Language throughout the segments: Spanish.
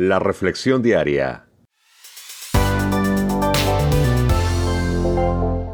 La Reflexión Diaria.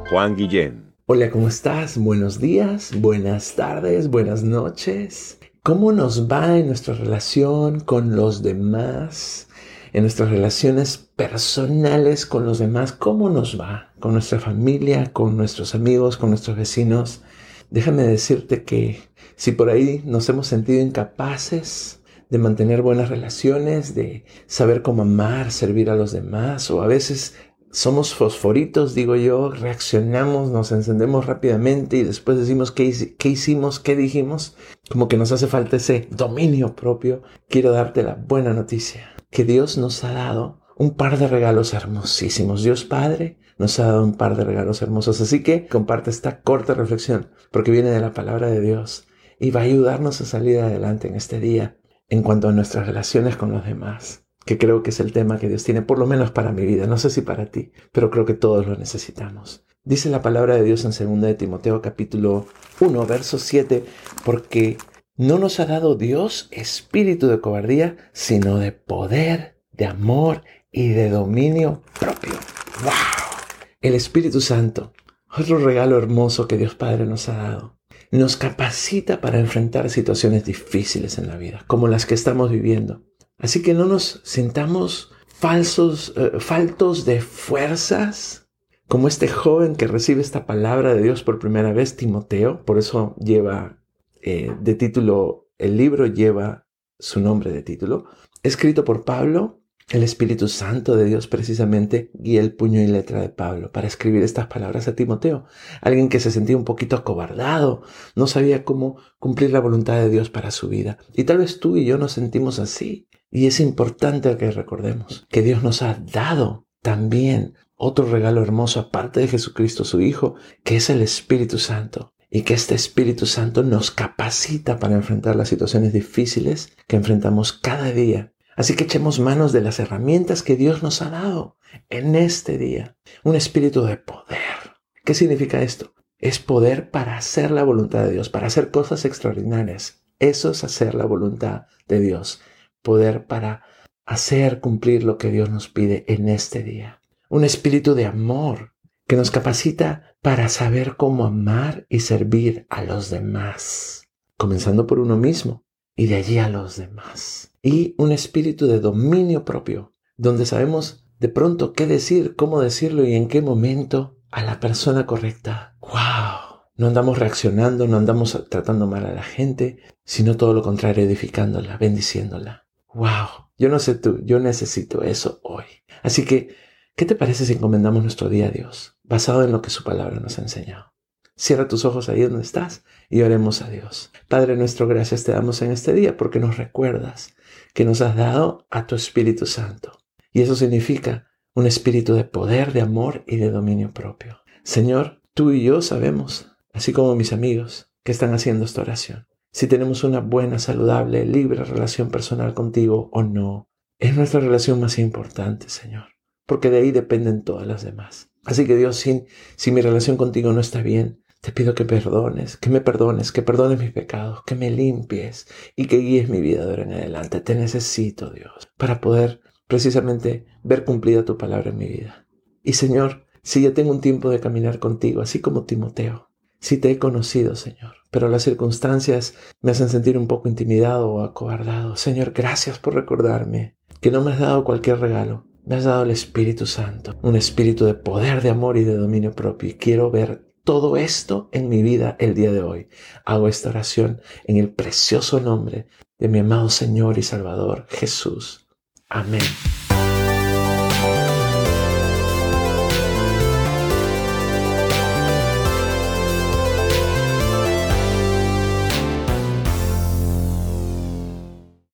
Juan Guillén. Hola, ¿cómo estás? Buenos días, buenas tardes, buenas noches. ¿Cómo nos va en nuestra relación con los demás? En nuestras relaciones personales con los demás, ¿cómo nos va? Con nuestra familia, con nuestros amigos, con nuestros vecinos. Déjame decirte que si por ahí nos hemos sentido incapaces de mantener buenas relaciones, de saber cómo amar, servir a los demás, o a veces somos fosforitos, digo yo, reaccionamos, nos encendemos rápidamente y después decimos qué, qué, hicimos, qué dijimos, como que nos hace falta ese dominio propio. Quiero darte la buena noticia, que Dios nos ha dado un par de regalos hermosísimos. Dios Padre nos ha dado un par de regalos hermosos. Así que comparte esta corta reflexión, porque viene de la palabra de Dios y va a ayudarnos a salir adelante en este día en cuanto a nuestras relaciones con los demás que creo que es el tema que Dios tiene, por lo menos para mi vida, no sé si para ti, pero creo que todos lo necesitamos. Dice la palabra de Dios en 2 de Timoteo capítulo 1, verso 7, porque no nos ha dado Dios espíritu de cobardía, sino de poder, de amor y de dominio propio. ¡Wow! El Espíritu Santo, otro regalo hermoso que Dios Padre nos ha dado, nos capacita para enfrentar situaciones difíciles en la vida, como las que estamos viviendo. Así que no nos sintamos falsos, eh, faltos de fuerzas, como este joven que recibe esta palabra de Dios por primera vez, Timoteo. Por eso lleva eh, de título, el libro lleva su nombre de título. Escrito por Pablo, el Espíritu Santo de Dios precisamente guía el puño y letra de Pablo para escribir estas palabras a Timoteo, alguien que se sentía un poquito acobardado, no sabía cómo cumplir la voluntad de Dios para su vida. Y tal vez tú y yo nos sentimos así. Y es importante que recordemos que Dios nos ha dado también otro regalo hermoso aparte de Jesucristo su Hijo, que es el Espíritu Santo. Y que este Espíritu Santo nos capacita para enfrentar las situaciones difíciles que enfrentamos cada día. Así que echemos manos de las herramientas que Dios nos ha dado en este día. Un espíritu de poder. ¿Qué significa esto? Es poder para hacer la voluntad de Dios, para hacer cosas extraordinarias. Eso es hacer la voluntad de Dios poder para hacer cumplir lo que Dios nos pide en este día. Un espíritu de amor que nos capacita para saber cómo amar y servir a los demás, comenzando por uno mismo y de allí a los demás. Y un espíritu de dominio propio, donde sabemos de pronto qué decir, cómo decirlo y en qué momento a la persona correcta. ¡Wow! No andamos reaccionando, no andamos tratando mal a la gente, sino todo lo contrario, edificándola, bendiciéndola. Wow, yo no sé tú, yo necesito eso hoy. Así que, ¿qué te parece si encomendamos nuestro día a Dios, basado en lo que su palabra nos ha enseñado? Cierra tus ojos ahí donde estás y oremos a Dios. Padre nuestro, gracias te damos en este día porque nos recuerdas que nos has dado a tu Espíritu Santo. Y eso significa un espíritu de poder, de amor y de dominio propio. Señor, tú y yo sabemos, así como mis amigos que están haciendo esta oración, si tenemos una buena, saludable, libre relación personal contigo o no. Es nuestra relación más importante, Señor, porque de ahí dependen todas las demás. Así que Dios, si, si mi relación contigo no está bien, te pido que perdones, que me perdones, que perdones mis pecados, que me limpies y que guíes mi vida de ahora en adelante. Te necesito, Dios, para poder precisamente ver cumplida tu palabra en mi vida. Y Señor, si ya tengo un tiempo de caminar contigo, así como Timoteo, si te he conocido, Señor, pero las circunstancias me hacen sentir un poco intimidado o acobardado. Señor, gracias por recordarme que no me has dado cualquier regalo, me has dado el Espíritu Santo, un espíritu de poder, de amor y de dominio propio. Y quiero ver todo esto en mi vida el día de hoy. Hago esta oración en el precioso nombre de mi amado Señor y Salvador Jesús. Amén.